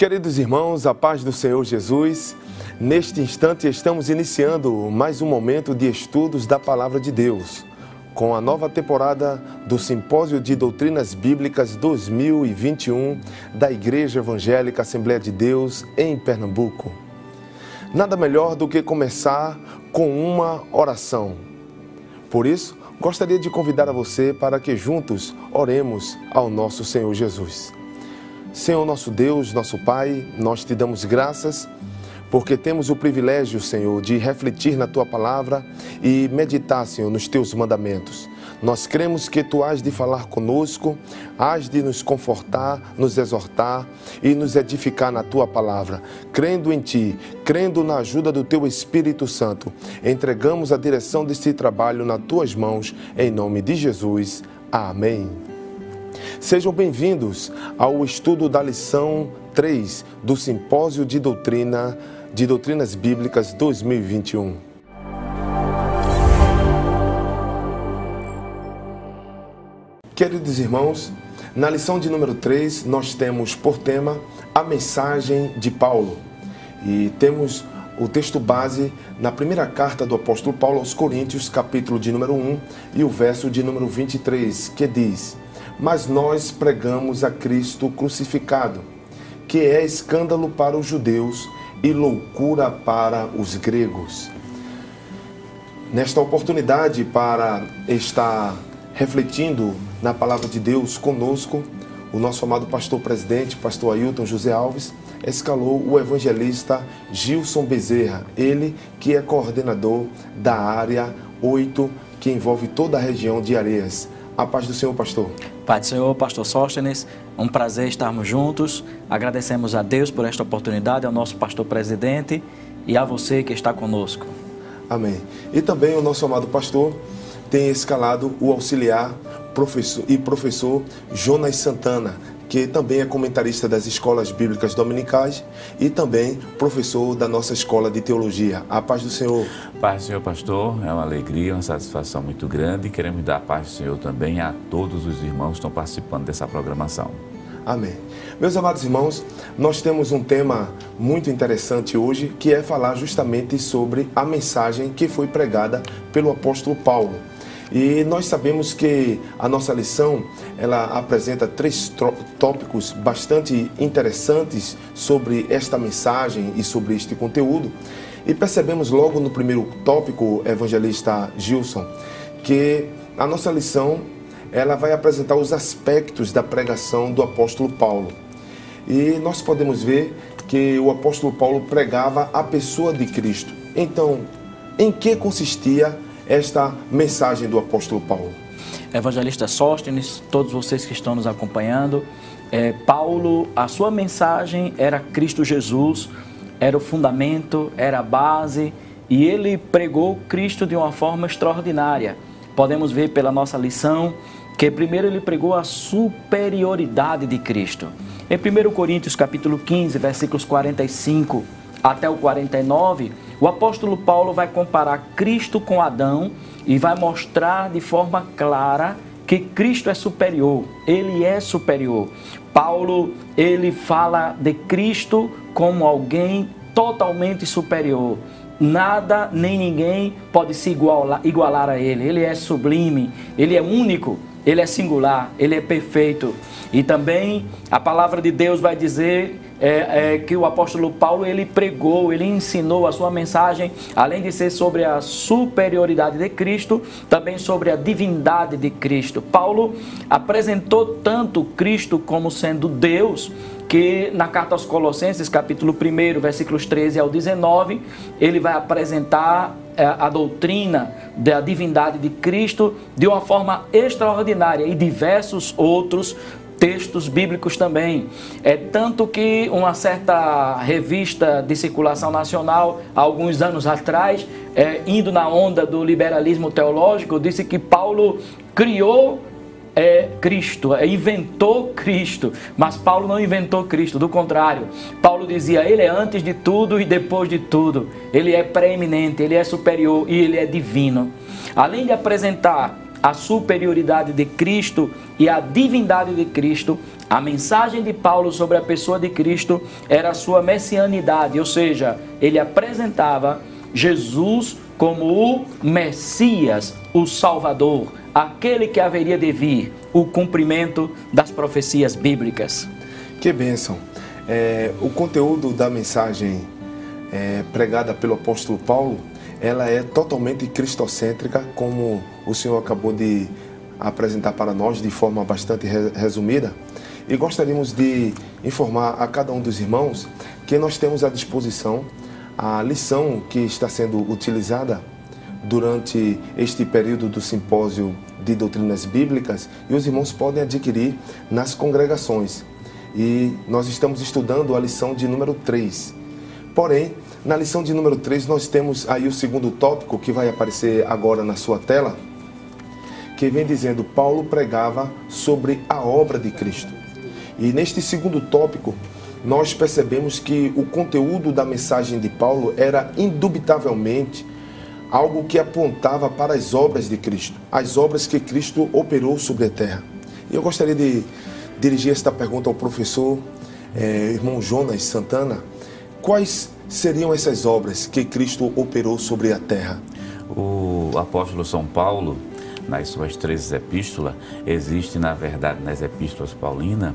Queridos irmãos, a paz do Senhor Jesus. Neste instante estamos iniciando mais um momento de estudos da palavra de Deus, com a nova temporada do Simpósio de Doutrinas Bíblicas 2021 da Igreja Evangélica Assembleia de Deus em Pernambuco. Nada melhor do que começar com uma oração. Por isso, gostaria de convidar a você para que juntos oremos ao nosso Senhor Jesus. Senhor nosso Deus, nosso Pai, nós te damos graças porque temos o privilégio, Senhor, de refletir na tua palavra e meditar, Senhor, nos teus mandamentos. Nós cremos que tu has de falar conosco, has de nos confortar, nos exortar e nos edificar na tua palavra. Crendo em ti, crendo na ajuda do teu Espírito Santo, entregamos a direção deste trabalho nas tuas mãos, em nome de Jesus. Amém. Sejam bem-vindos ao estudo da lição 3 do Simpósio de Doutrina de Doutrinas Bíblicas 2021. Queridos irmãos, na lição de número 3, nós temos por tema a mensagem de Paulo. E temos o texto base na primeira carta do apóstolo Paulo aos Coríntios, capítulo de número 1 e o verso de número 23, que diz: mas nós pregamos a Cristo crucificado, que é escândalo para os judeus e loucura para os gregos. Nesta oportunidade, para estar refletindo na palavra de Deus conosco, o nosso amado pastor presidente, pastor Ailton José Alves, escalou o evangelista Gilson Bezerra, ele que é coordenador da área 8, que envolve toda a região de Areias. A paz do Senhor, pastor. Pai do Senhor, Pastor Sóstenes, um prazer estarmos juntos. Agradecemos a Deus por esta oportunidade, ao nosso pastor presidente e a você que está conosco. Amém. E também o nosso amado pastor tem escalado o auxiliar professor e professor Jonas Santana, que também é comentarista das escolas bíblicas dominicais e também professor da nossa escola de teologia. A paz do Senhor. Paz do Senhor, pastor. É uma alegria, uma satisfação muito grande queremos dar a paz do Senhor também a todos os irmãos que estão participando dessa programação. Amém. Meus amados irmãos, nós temos um tema muito interessante hoje, que é falar justamente sobre a mensagem que foi pregada pelo apóstolo Paulo. E nós sabemos que a nossa lição ela apresenta três tópicos bastante interessantes sobre esta mensagem e sobre este conteúdo. E percebemos logo no primeiro tópico, evangelista Gilson, que a nossa lição ela vai apresentar os aspectos da pregação do apóstolo Paulo. E nós podemos ver que o apóstolo Paulo pregava a pessoa de Cristo. Então, em que consistia esta mensagem do apóstolo Paulo. Evangelista Sóstenes, todos vocês que estão nos acompanhando, é, Paulo, a sua mensagem era Cristo Jesus, era o fundamento, era a base, e ele pregou Cristo de uma forma extraordinária. Podemos ver pela nossa lição que primeiro ele pregou a superioridade de Cristo. Em 1 Coríntios capítulo 15, versículos 45 até o 49, o apóstolo Paulo vai comparar Cristo com Adão e vai mostrar de forma clara que Cristo é superior, ele é superior. Paulo, ele fala de Cristo como alguém totalmente superior. Nada nem ninguém pode se igualar, igualar a ele. Ele é sublime, ele é único, ele é singular, ele é perfeito. E também a palavra de Deus vai dizer é, é, que o apóstolo Paulo ele pregou, ele ensinou a sua mensagem, além de ser sobre a superioridade de Cristo, também sobre a divindade de Cristo. Paulo apresentou tanto Cristo como sendo Deus, que na carta aos Colossenses, capítulo 1, versículos 13 ao 19, ele vai apresentar é, a doutrina da divindade de Cristo de uma forma extraordinária e diversos outros textos bíblicos também. É tanto que uma certa revista de circulação nacional, alguns anos atrás, é, indo na onda do liberalismo teológico, disse que Paulo criou é Cristo, é, inventou Cristo, mas Paulo não inventou Cristo, do contrário, Paulo dizia, ele é antes de tudo e depois de tudo, ele é preeminente, ele é superior e ele é divino. Além de apresentar a superioridade de Cristo e a divindade de Cristo, a mensagem de Paulo sobre a pessoa de Cristo era a sua messianidade, ou seja, ele apresentava Jesus como o Messias, o Salvador, aquele que haveria de vir, o cumprimento das profecias bíblicas. Que bênção! É, o conteúdo da mensagem é, pregada pelo apóstolo Paulo, ela é totalmente cristocêntrica, como o senhor acabou de apresentar para nós de forma bastante resumida. E gostaríamos de informar a cada um dos irmãos que nós temos à disposição a lição que está sendo utilizada durante este período do simpósio de doutrinas bíblicas e os irmãos podem adquirir nas congregações. E nós estamos estudando a lição de número 3. Porém, na lição de número 3 nós temos aí o segundo tópico que vai aparecer agora na sua tela, que vem dizendo Paulo pregava sobre a obra de Cristo. E neste segundo tópico, nós percebemos que o conteúdo da mensagem de Paulo era indubitavelmente algo que apontava para as obras de Cristo, as obras que Cristo operou sobre a terra. E eu gostaria de dirigir esta pergunta ao professor eh, irmão Jonas Santana. Quais seriam essas obras que Cristo operou sobre a terra? O apóstolo São Paulo, nas suas três epístolas, existe, na verdade, nas epístolas paulinas,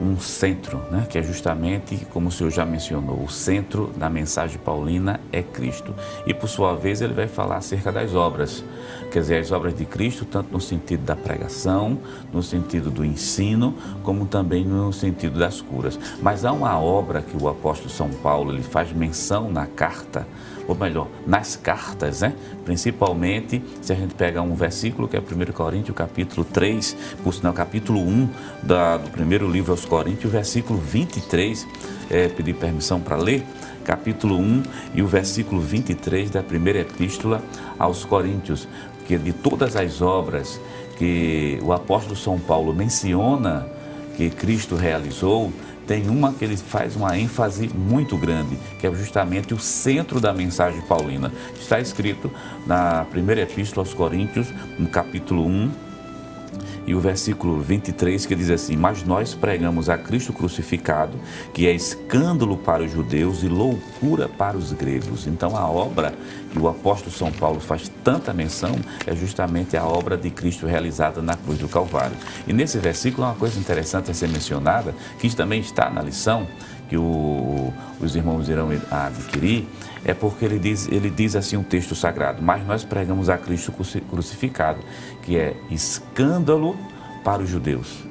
um centro, né, que é justamente, como o senhor já mencionou, o centro da mensagem paulina é Cristo. E, por sua vez, ele vai falar acerca das obras, quer dizer, as obras de Cristo, tanto no sentido da pregação, no sentido do ensino, como também no sentido das curas. Mas há uma obra que o apóstolo São Paulo ele faz menção na carta, ou melhor, nas cartas, né? principalmente se a gente pega um versículo que é 1 Coríntios capítulo 3, por sinal capítulo 1 da, do primeiro livro aos Coríntios, versículo 23, é, pedir permissão para ler, capítulo 1 e o versículo 23 da primeira epístola aos Coríntios, que de todas as obras que o apóstolo São Paulo menciona que Cristo realizou, tem uma que ele faz uma ênfase muito grande, que é justamente o centro da mensagem paulina. Está escrito na primeira epístola aos Coríntios, no capítulo 1, e o versículo 23 que diz assim: Mas nós pregamos a Cristo crucificado, que é escândalo para os judeus e loucura para os gregos. Então a obra que o apóstolo São Paulo faz tanta menção é justamente a obra de Cristo realizada na cruz do Calvário. E nesse versículo, uma coisa interessante a ser mencionada, que também está na lição, que o, os irmãos irão adquirir, é porque ele diz, ele diz assim um texto sagrado, mas nós pregamos a Cristo crucificado, que é escândalo para os judeus,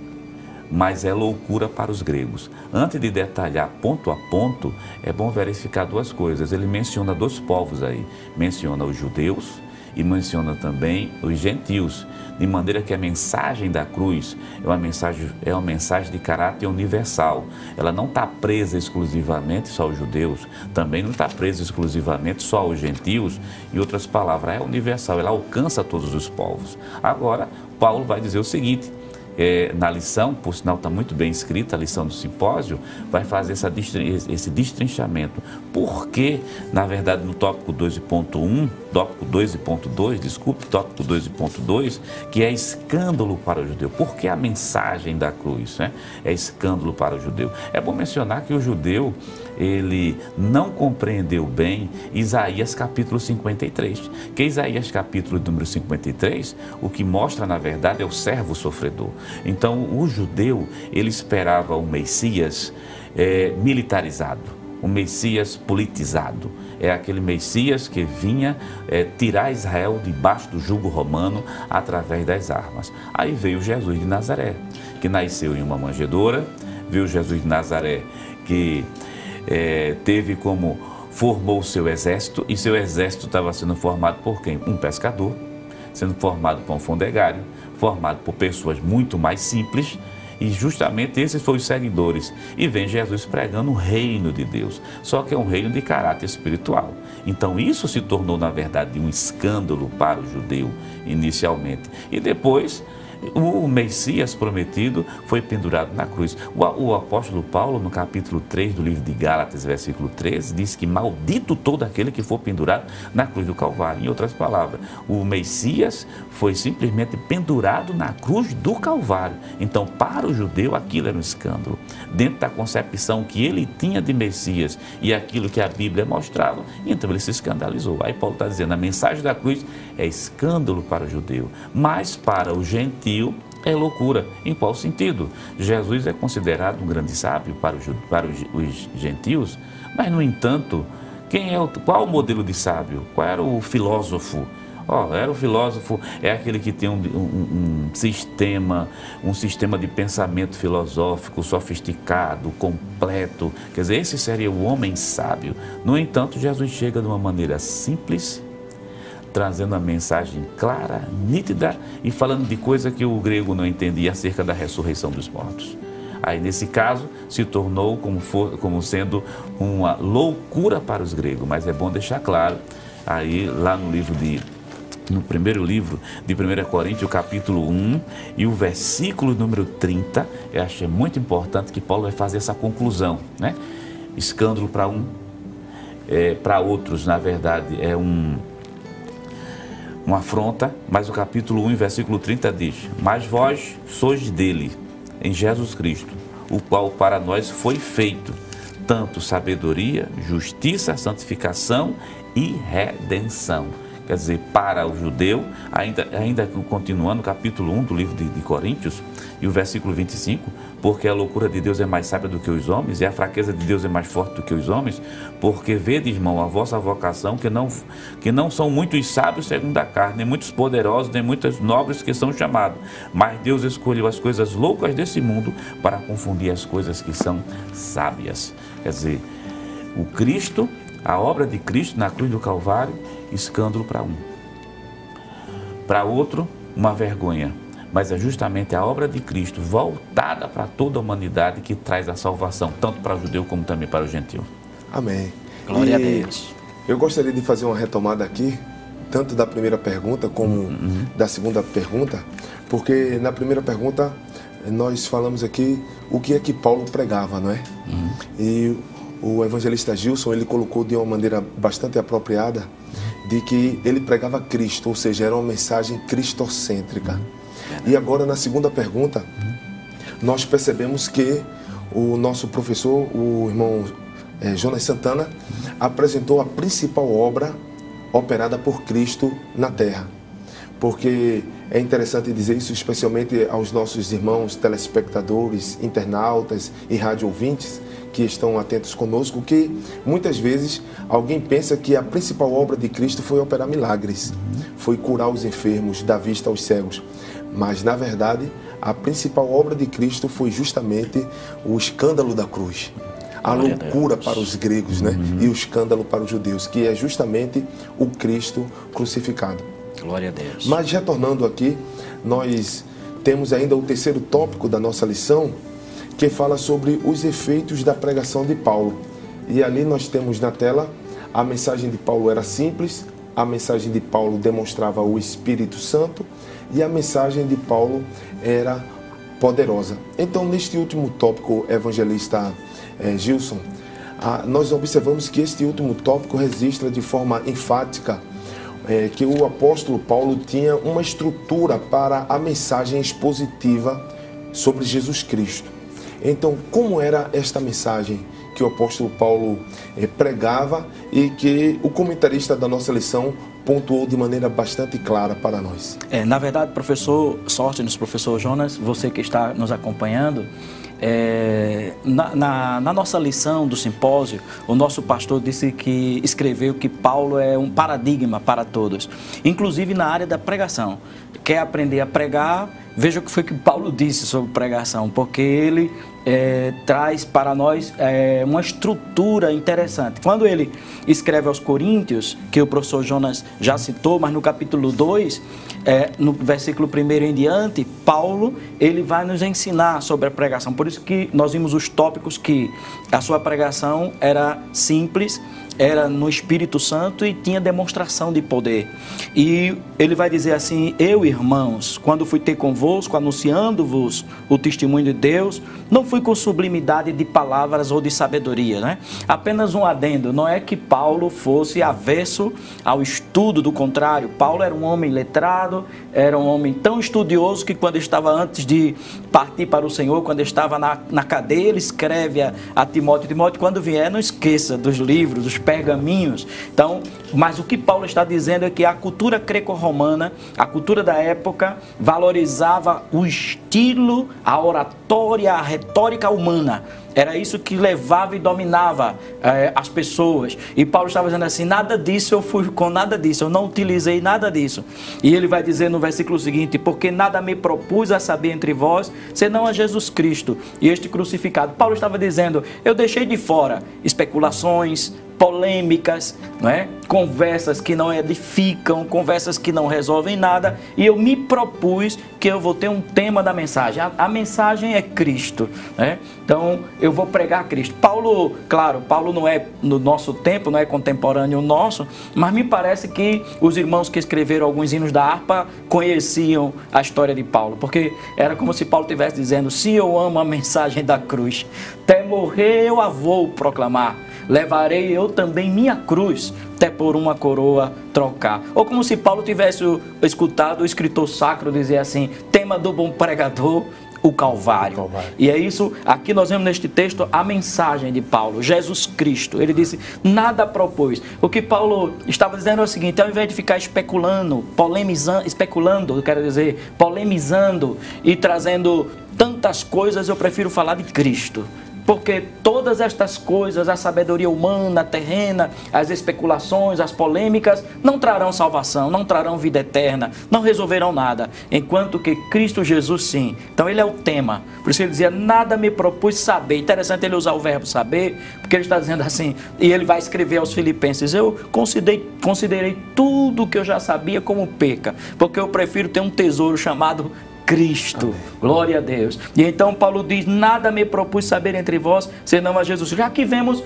mas é loucura para os gregos. Antes de detalhar ponto a ponto, é bom verificar duas coisas. Ele menciona dois povos aí, menciona os judeus e menciona também os gentios, de maneira que a mensagem da cruz é uma mensagem, é uma mensagem de caráter universal. Ela não está presa exclusivamente só aos judeus, também não está presa exclusivamente só aos gentios. Em outras palavras, é universal, ela alcança todos os povos. Agora, Paulo vai dizer o seguinte: é, na lição, por sinal está muito bem escrita a lição do simpósio, vai fazer essa, esse destrinchamento. Por que, na verdade, no tópico 2.1, tópico 2.2, desculpe, tópico 2.2, que é escândalo para o judeu? Por que a mensagem da cruz né, é escândalo para o judeu? É bom mencionar que o judeu, ele não compreendeu bem Isaías capítulo 53, que Isaías capítulo número 53, o que mostra, na verdade, é o servo sofredor. Então, o judeu, ele esperava um Messias é, militarizado, um Messias politizado. É aquele Messias que vinha é, tirar Israel debaixo do jugo romano através das armas. Aí veio Jesus de Nazaré, que nasceu em uma manjedoura, viu Jesus de Nazaré que é, teve como formou o seu exército e seu exército estava sendo formado por quem? Um pescador, sendo formado por um fondegário, formado por pessoas muito mais simples, e justamente esses foram os seguidores. E vem Jesus pregando o reino de Deus, só que é um reino de caráter espiritual. Então isso se tornou, na verdade, um escândalo para o judeu inicialmente. E depois o Messias prometido foi pendurado na cruz. O, apóstolo Paulo, no capítulo 3 do livro de Gálatas, versículo 13, diz que maldito todo aquele que for pendurado na cruz do Calvário. Em outras palavras, o Messias foi simplesmente pendurado na cruz do Calvário. Então, para o judeu, aquilo era um escândalo. Dentro da concepção que ele tinha de Messias e aquilo que a Bíblia mostrava, então ele se escandalizou. Aí Paulo está dizendo: a mensagem da cruz é escândalo para o judeu, mas para o gentio é loucura. Em qual sentido? Jesus é considerado um grande sábio para, os, para os gentios, mas, no entanto, quem é o, qual o modelo de sábio? Qual era o filósofo? Oh, era o filósofo, é aquele que tem um, um, um, sistema, um sistema de pensamento filosófico sofisticado, completo. Quer dizer, esse seria o homem sábio. No entanto, Jesus chega de uma maneira simples, trazendo a mensagem clara, nítida e falando de coisa que o grego não entendia acerca da ressurreição dos mortos. Aí, nesse caso, se tornou como, for, como sendo uma loucura para os gregos, mas é bom deixar claro, aí lá no livro de no primeiro livro de 1 Coríntios, capítulo 1 e o versículo número 30, eu acho muito importante que Paulo vai fazer essa conclusão, né? Escândalo para um, é, para outros, na verdade, é um uma afronta, mas o capítulo 1, versículo 30 diz: Mas vós sois dele, em Jesus Cristo, o qual para nós foi feito tanto sabedoria, justiça, santificação e redenção. Quer dizer, para o judeu, ainda, ainda continuando, capítulo 1 do livro de, de, Coríntios, e o versículo 25, porque a loucura de Deus é mais sábia do que os homens, e a fraqueza de Deus é mais forte do que os homens, porque vede, irmão, a vossa vocação, que não, que não são muitos sábios segundo a carne, nem muitos poderosos, nem muitos nobres que são chamados, mas Deus escolheu as coisas loucas desse mundo para confundir as coisas que são sábias. Quer dizer, o Cristo, a obra de Cristo na cruz do Calvário, escândalo para um. Para outro, uma vergonha. Mas é justamente a obra de Cristo voltada para toda a humanidade que traz a salvação, tanto para o judeu como também para o gentil. Amém. Glória e a Deus. Eu gostaria de fazer uma retomada aqui, tanto da primeira pergunta como uhum. da segunda pergunta, porque na primeira pergunta nós falamos aqui o que é que Paulo pregava, não é? Uhum. E o evangelista Gilson ele colocou de uma maneira bastante apropriada de que ele pregava Cristo, ou seja, era uma mensagem cristocêntrica. E agora, na segunda pergunta, nós percebemos que o nosso professor, o irmão é, Jonas Santana, apresentou a principal obra operada por Cristo na Terra. Porque é interessante dizer isso, especialmente aos nossos irmãos telespectadores, internautas e rádio ouvintes, que estão atentos conosco, que muitas vezes alguém pensa que a principal obra de Cristo foi operar milagres, foi curar os enfermos, dar vista aos cegos. Mas, na verdade, a principal obra de Cristo foi justamente o escândalo da cruz. A loucura para os gregos né? Uhum. e o escândalo para os judeus, que é justamente o Cristo crucificado. Glória a Deus. Mas retornando aqui, nós temos ainda o terceiro tópico da nossa lição, que fala sobre os efeitos da pregação de Paulo. E ali nós temos na tela a mensagem de Paulo era simples, a mensagem de Paulo demonstrava o Espírito Santo e a mensagem de Paulo era poderosa. Então, neste último tópico, evangelista eh, Gilson, ah, nós observamos que este último tópico registra de forma enfática eh, que o apóstolo Paulo tinha uma estrutura para a mensagem expositiva sobre Jesus Cristo. Então, como era esta mensagem que o apóstolo Paulo eh, pregava e que o comentarista da nossa lição pontuou de maneira bastante clara para nós? É, na verdade, professor Sortenos, professor Jonas, você que está nos acompanhando, é, na, na, na, nossa lição do simpósio, o nosso pastor disse que escreveu que Paulo é um paradigma para todos, inclusive na área da pregação. Quer aprender a pregar? Veja o que foi que Paulo disse sobre pregação, porque ele é, traz para nós é, uma estrutura interessante. Quando ele escreve aos Coríntios, que o professor Jonas já citou, mas no capítulo 2, é, no versículo 1 em diante, Paulo ele vai nos ensinar sobre a pregação. Por isso que nós vimos os tópicos que a sua pregação era simples, era no Espírito Santo e tinha demonstração de poder. E ele vai dizer assim: Eu, irmãos, quando fui ter convosco, anunciando-vos o testemunho de Deus, não fui com sublimidade de palavras ou de sabedoria, né? Apenas um adendo: não é que Paulo fosse avesso ao estudo, do contrário, Paulo era um homem letrado, era um homem tão estudioso que quando estava antes de partir para o Senhor, quando estava na, na cadeia, ele escreve a, a Timóteo: Timóteo, quando vier, não esqueça dos livros, dos pergaminhos. Então, mas o que Paulo está dizendo é que a cultura greco-romana, a cultura da época, valorizava o estilo, a oratória, a retórica humana. Era isso que levava e dominava eh, as pessoas. E Paulo estava dizendo assim: nada disso eu fui com nada disso, eu não utilizei nada disso. E ele vai dizer no versículo seguinte: porque nada me propus a saber entre vós, senão a Jesus Cristo e este crucificado. Paulo estava dizendo: eu deixei de fora especulações, polêmicas, não é? conversas que não edificam, conversas que não resolvem nada, e eu me propus que eu vou ter um tema da mensagem. A, a mensagem é Cristo, né? Então eu vou pregar Cristo. Paulo, claro, Paulo não é no nosso tempo, não é contemporâneo nosso, mas me parece que os irmãos que escreveram alguns hinos da harpa conheciam a história de Paulo, porque era como se Paulo estivesse dizendo: se eu amo a mensagem da cruz, até morrer eu a vou proclamar levarei eu também minha cruz, até por uma coroa trocar. Ou como se Paulo tivesse escutado o escritor sacro dizer assim: tema do bom pregador, o Calvário. Calvário. E é isso, aqui nós vemos neste texto a mensagem de Paulo, Jesus Cristo. Ele disse: nada propôs. O que Paulo estava dizendo é o seguinte: ao invés de ficar especulando, polemizando, especulando, quero dizer, polemizando e trazendo tantas coisas, eu prefiro falar de Cristo porque todas estas coisas, a sabedoria humana, terrena, as especulações, as polêmicas, não trarão salvação, não trarão vida eterna, não resolverão nada, enquanto que Cristo Jesus sim. Então ele é o tema. Por isso ele dizia: Nada me propus saber. Interessante ele usar o verbo saber, porque ele está dizendo assim, e ele vai escrever aos Filipenses: Eu considerei, considerei tudo que eu já sabia como peca, porque eu prefiro ter um tesouro chamado Cristo. Amém. Glória a Deus. E então Paulo diz: Nada me propus saber entre vós, senão a Jesus. Já que vemos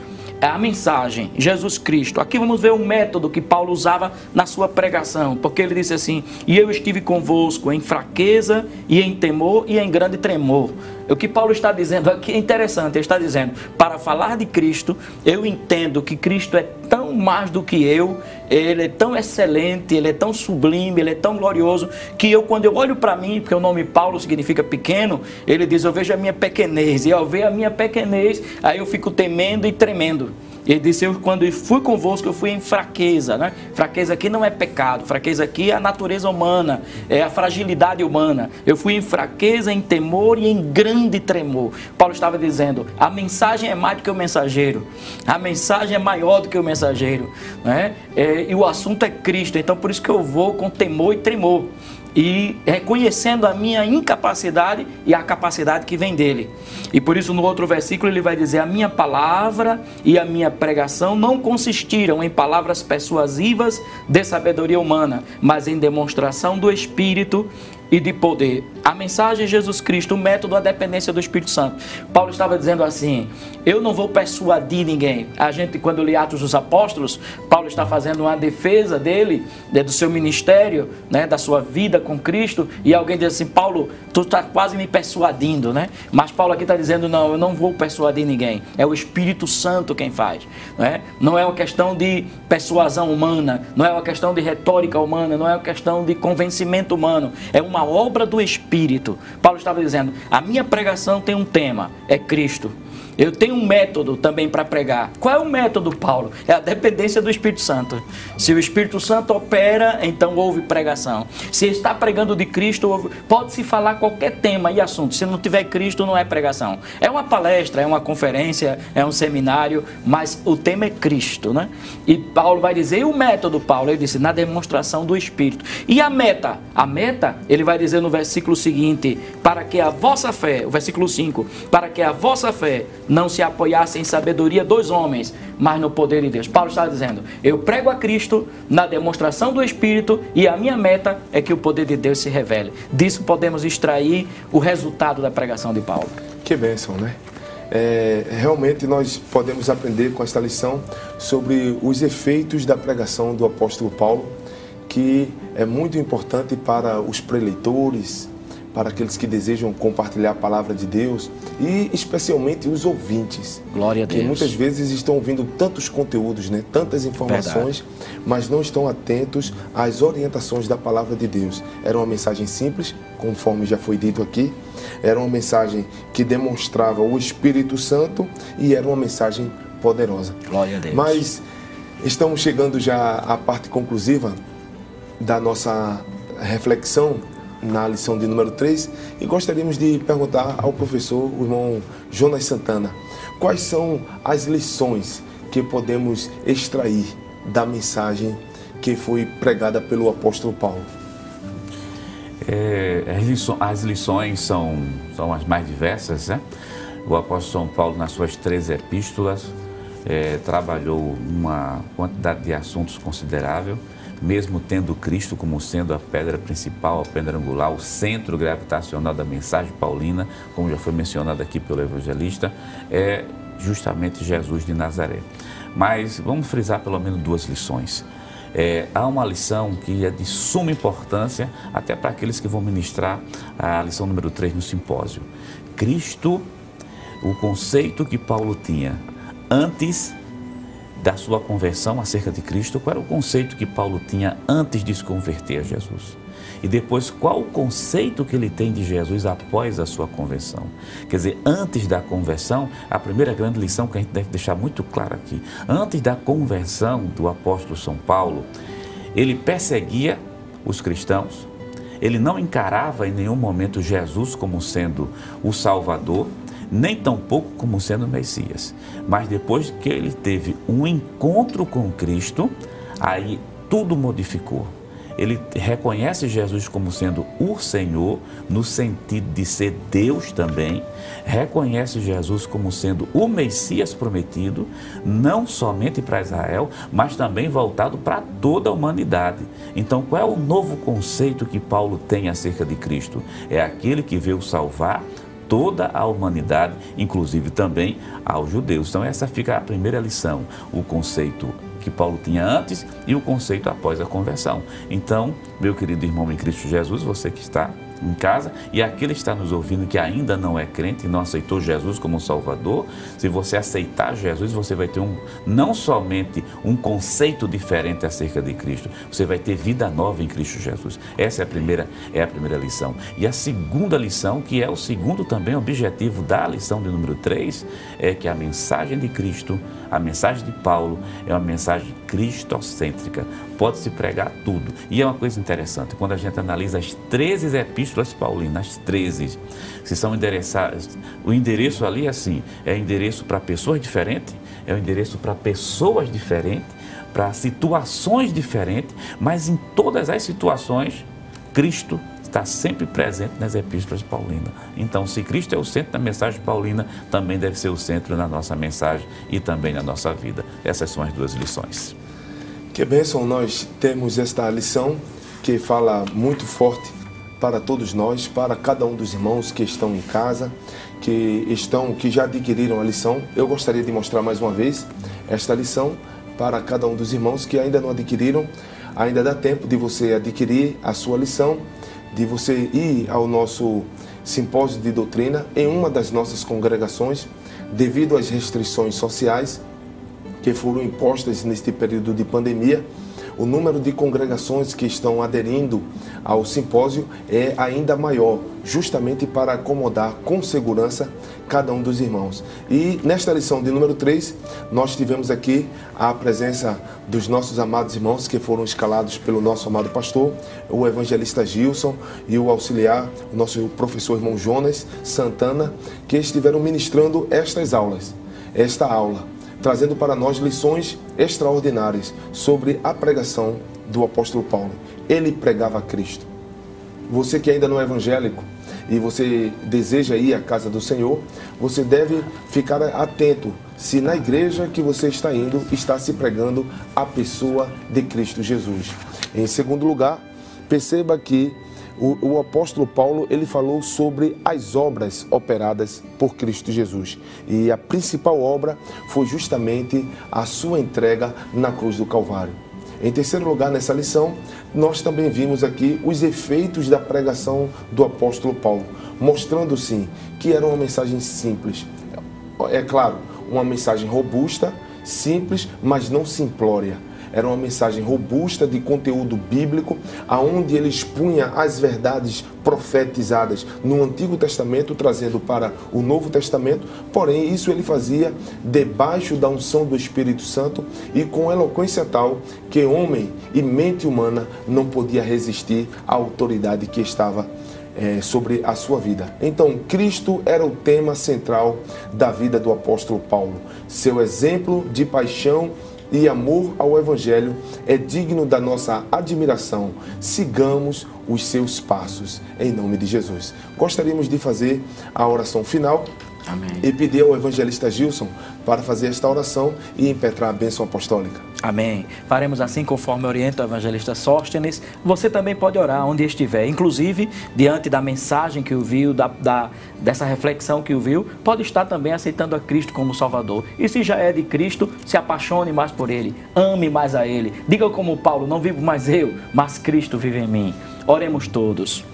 a mensagem, Jesus Cristo. Aqui vamos ver o método que Paulo usava na sua pregação, porque ele disse assim: E eu estive convosco em fraqueza e em temor e em grande tremor. O que Paulo está dizendo aqui é interessante, ele está dizendo: para falar de Cristo, eu entendo que Cristo é tão mais do que eu, ele é tão excelente, ele é tão sublime, ele é tão glorioso, que eu, quando eu olho para mim, porque o nome Paulo significa pequeno, ele diz: Eu vejo a minha pequenez, e ao ver a minha pequenez, aí eu fico temendo e tremendo. Ele disse: Eu, quando fui convosco, eu fui em fraqueza. Né? Fraqueza aqui não é pecado, fraqueza aqui é a natureza humana, é a fragilidade humana. Eu fui em fraqueza, em temor e em grande tremor. Paulo estava dizendo: a mensagem é mais do que o mensageiro, a mensagem é maior do que o mensageiro. Né? É, e o assunto é Cristo, então por isso que eu vou com temor e tremor e reconhecendo a minha incapacidade e a capacidade que vem dele. E por isso, no outro versículo, ele vai dizer: A minha palavra e a minha pregação não consistiram em palavras persuasivas de sabedoria humana, mas em demonstração do Espírito e de poder. A mensagem de Jesus Cristo, o método, a dependência do Espírito Santo. Paulo estava dizendo assim: Eu não vou persuadir ninguém. A gente, quando lê Atos dos Apóstolos, Paulo está fazendo uma defesa dele, né, do seu ministério, né, da sua vida com Cristo, e alguém diz assim: Paulo, tu está quase me persuadindo, né? Mas Paulo aqui está dizendo: Não, eu não vou persuadir ninguém. É o Espírito Santo quem faz. Não é, não é uma questão de persuasão humana, não é uma questão de retórica humana, não é uma questão de convencimento humano. É uma uma obra do Espírito. Paulo estava dizendo: a minha pregação tem um tema, é Cristo. Eu tenho um método também para pregar. Qual é o método, Paulo? É a dependência do Espírito Santo. Se o Espírito Santo opera, então houve pregação. Se está pregando de Cristo, pode-se falar qualquer tema e assunto. Se não tiver Cristo, não é pregação. É uma palestra, é uma conferência, é um seminário, mas o tema é Cristo, né? E Paulo vai dizer, e o método, Paulo? Ele disse, na demonstração do Espírito. E a meta? A meta, ele vai dizer no versículo seguinte, para que a vossa fé, o versículo 5, para que a vossa fé não se apoiasse em sabedoria dos homens, mas no poder de Deus. Paulo está dizendo: eu prego a Cristo na demonstração do Espírito e a minha meta é que o poder de Deus se revele. Disso podemos extrair o resultado da pregação de Paulo. Que bênção, né? é, realmente nós podemos aprender com esta lição sobre os efeitos da pregação do apóstolo Paulo, que é muito importante para os preleitores, para aqueles que desejam compartilhar a palavra de Deus e especialmente os ouvintes. Glória a Deus. Que muitas vezes estão ouvindo tantos conteúdos, né? tantas informações, Verdade. mas não estão atentos às orientações da palavra de Deus. Era uma mensagem simples, conforme já foi dito aqui, era uma mensagem que demonstrava o Espírito Santo e era uma mensagem poderosa. Glória a Deus. Mas estamos chegando já à parte conclusiva da nossa reflexão na lição de número 3 e gostaríamos de perguntar ao professor, o irmão Jonas Santana, quais são as lições que podemos extrair da mensagem que foi pregada pelo apóstolo Paulo? É, as, lições, as, lições, são, são as mais diversas, né? O apóstolo São Paulo, nas suas três epístolas, é, trabalhou uma quantidade de assuntos considerável mesmo tendo Cristo como sendo a pedra principal, a pedra angular, o centro gravitacional da mensagem paulina, como já foi mencionado aqui pelo evangelista, é justamente Jesus de Nazaré. Mas vamos frisar pelo menos duas lições. É, há uma lição que é de suma importância, até para aqueles que vão ministrar a lição número 3 no simpósio. Cristo, o conceito que Paulo tinha antes da sua conversão acerca de Cristo, qual era o conceito que Paulo tinha antes de se converter a Jesus? E depois, qual o conceito que ele tem de Jesus após a sua conversão? Quer dizer, antes da conversão, a primeira grande lição que a gente deve deixar muito clara aqui: antes da conversão do apóstolo São Paulo, ele perseguia os cristãos, ele não encarava em nenhum momento Jesus como sendo o Salvador, nem tampouco como sendo Messias. Mas depois que ele teve um encontro com Cristo, aí tudo modificou. Ele reconhece Jesus como sendo o Senhor, no sentido de ser Deus também, reconhece Jesus como sendo o Messias prometido, não somente para Israel, mas também voltado para toda a humanidade. Então, qual é o novo conceito que Paulo tem acerca de Cristo? É aquele que veio salvar toda a humanidade, inclusive também aos judeus. Então, essa fica a primeira lição, o conceito que Paulo tinha antes e o conceito após a conversão. Então, meu querido irmão em Cristo Jesus, você que está em casa e aquele que está nos ouvindo que ainda não é crente e não aceitou Jesus como Salvador, se você aceitar Jesus, você vai ter um não somente um conceito diferente acerca de Cristo, você vai ter vida nova em Cristo Jesus. Essa é a primeira é a primeira lição. E a segunda lição, que é o segundo também objetivo da lição de número 3, é que a mensagem de Cristo, a mensagem de Paulo é uma mensagem cristocêntrica. Pode-se pregar tudo. E é uma coisa interessante, quando a gente analisa as 13 epístolas paulinas, as 13, se são endereçadas, o endereço ali é assim, é endereço para pessoas diferentes, é um endereço para pessoas diferentes, para situações diferentes, mas em todas as situações, Cristo está sempre presente nas epístolas paulinas. Então, se Cristo é o centro da mensagem paulina, também deve ser o centro na nossa mensagem e também na nossa vida. Essas são as duas lições. Que bênção nós temos esta lição que fala muito forte para todos nós, para cada um dos irmãos que estão em casa, que estão, que já adquiriram a lição. Eu gostaria de mostrar mais uma vez esta lição para cada um dos irmãos que ainda não adquiriram. Ainda dá tempo de você adquirir a sua lição, de você ir ao nosso simpósio de doutrina em uma das nossas congregações, devido às restrições sociais que foram impostas neste período de pandemia o número de congregações que estão aderindo ao simpósio é ainda maior, justamente para acomodar com segurança cada um dos irmãos. E nesta lição de número 3, nós tivemos aqui a presença dos nossos amados irmãos que foram escalados pelo nosso amado pastor, o evangelista Gilson e o auxiliar, o nosso professor irmão Jonas Santana, que estiveram ministrando estas aulas, esta aula trazendo para nós lições extraordinárias sobre a pregação do apóstolo Paulo. Ele pregava Cristo. Você que ainda não é evangélico e você deseja ir à casa do Senhor, você deve ficar atento se na igreja que você está indo está se pregando a pessoa de Cristo Jesus. Em segundo lugar, perceba que o, o, apóstolo Paulo ele falou sobre as obras operadas por Cristo Jesus. E a principal obra foi justamente a sua entrega na cruz do Calvário. Em terceiro lugar, nessa lição, nós também vimos aqui os efeitos da pregação do apóstolo Paulo, mostrando sim que era uma mensagem simples. É claro, uma mensagem robusta, simples, mas não simplória era uma mensagem robusta de conteúdo bíblico, aonde ele expunha as verdades profetizadas no Antigo Testamento, trazendo para o Novo Testamento. Porém, isso ele fazia debaixo da unção do Espírito Santo e com eloquência tal que homem e mente humana não podia resistir à autoridade que estava é, sobre a sua vida. Então, Cristo era o tema central da vida do apóstolo Paulo. Seu exemplo de paixão e amor ao Evangelho é digno da nossa admiração. Sigamos os seus passos, em nome de Jesus. Gostaríamos de fazer a oração final Amém. E pedir ao evangelista Gilson para fazer esta oração e impetrar a bênção apostólica. Amém. Faremos assim conforme orienta o evangelista Sóstenes. Você também pode orar onde estiver, inclusive diante da mensagem que ouviu, da, da, dessa reflexão que ouviu, pode estar também aceitando a Cristo como Salvador. E se já é de Cristo, se apaixone mais por Ele, ame mais a Ele. Diga como Paulo: não vivo mais eu, mas Cristo vive em mim. Oremos todos.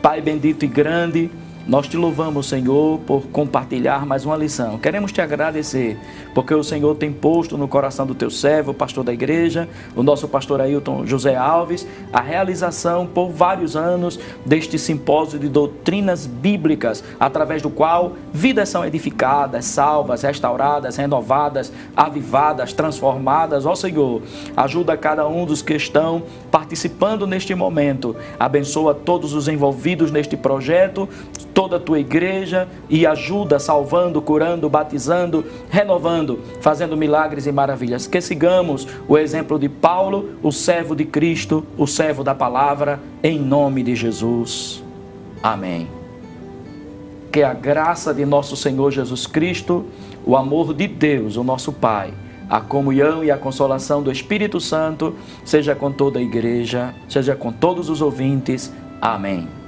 Pai bendito e grande, nós te louvamos, Senhor, por compartilhar mais uma lição. Queremos te agradecer, porque o Senhor tem posto no coração do teu servo, o pastor da igreja, o nosso pastor Ailton José Alves, a realização por vários anos deste simpósio de doutrinas bíblicas, através do qual vidas são edificadas, salvas, restauradas, renovadas, avivadas, transformadas. Ó Senhor, ajuda cada um dos que estão participando neste momento. Abençoa todos os envolvidos neste projeto toda a tua igreja e ajuda salvando, curando, batizando, renovando, fazendo milagres e maravilhas. Que sigamos o exemplo de Paulo, o servo de Cristo, o servo da palavra, em nome de Jesus. Amém. Que a graça de nosso Senhor Jesus Cristo, o amor de Deus, o nosso Pai, a comunhão e a consolação do Espírito Santo seja com toda a igreja, seja com todos os ouvintes. Amém.